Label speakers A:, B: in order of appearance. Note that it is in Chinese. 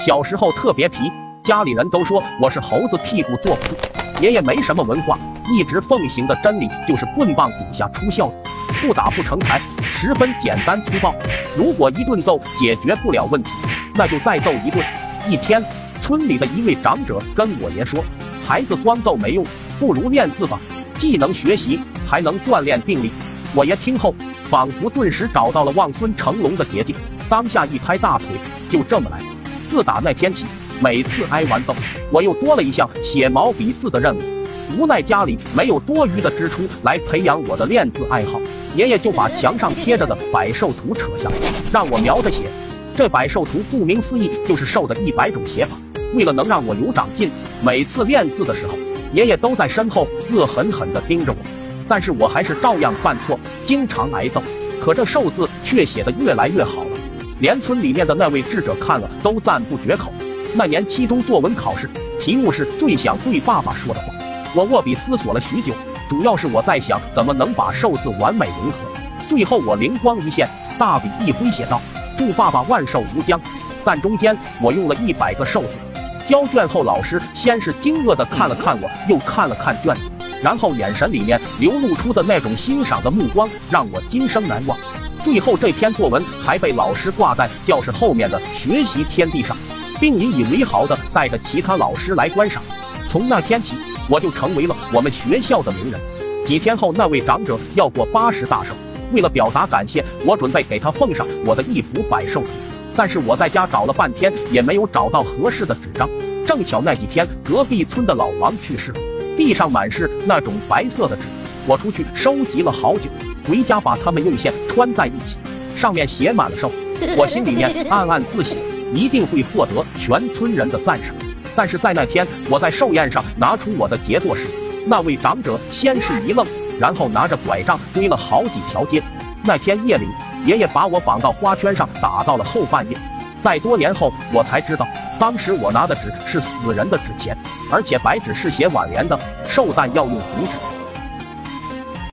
A: 小时候特别皮，家里人都说我是猴子屁股坐不住。爷爷没什么文化，一直奉行的真理就是棍棒底下出孝子，不打不成才，十分简单粗暴。如果一顿揍解决不了问题，那就再揍一顿。一天，村里的一位长者跟我爷说：“孩子光揍没用，不如练字吧，既能学习，还能锻炼定力。”我爷听后，仿佛顿时找到了望孙成龙的捷径，当下一拍大腿，就这么来。自打那天起，每次挨完揍，我又多了一项写毛笔字的任务。无奈家里没有多余的支出来培养我的练字爱好，爷爷就把墙上贴着的百兽图扯下来，让我描着写。这百兽图顾名思义就是兽的一百种写法。为了能让我有长进，每次练字的时候，爷爷都在身后恶狠狠地盯着我。但是我还是照样犯错，经常挨揍。可这寿字却写得越来越好，连村里面的那位智者看了都赞不绝口。那年期中作文考试，题目是最想对爸爸说的话。我握笔思索了许久，主要是我在想怎么能把寿字完美融合。最后我灵光一现，大笔一挥写道：“祝爸爸万寿无疆。”但中间我用了一百个寿字。交卷后，老师先是惊愕地看了看我，又看了看卷子。然后眼神里面流露出的那种欣赏的目光，让我今生难忘。最后这篇作文还被老师挂在教室后面的学习天地上，并引以为豪的带着其他老师来观赏。从那天起，我就成为了我们学校的名人。几天后，那位长者要过八十大寿，为了表达感谢，我准备给他奉上我的一幅百寿图。但是我在家找了半天，也没有找到合适的纸张。正巧那几天隔壁村的老王去世了。地上满是那种白色的纸，我出去收集了好久，回家把它们用线穿在一起，上面写满了寿。我心里面暗暗自喜，一定会获得全村人的赞赏。但是在那天我在寿宴上拿出我的杰作时，那位长者先是一愣，然后拿着拐杖追了好几条街。那天夜里，爷爷把我绑到花圈上打到了后半夜。在多年后，我才知道。当时我拿的纸是死人的纸钱，而且白纸是写挽联的，寿诞要用红纸。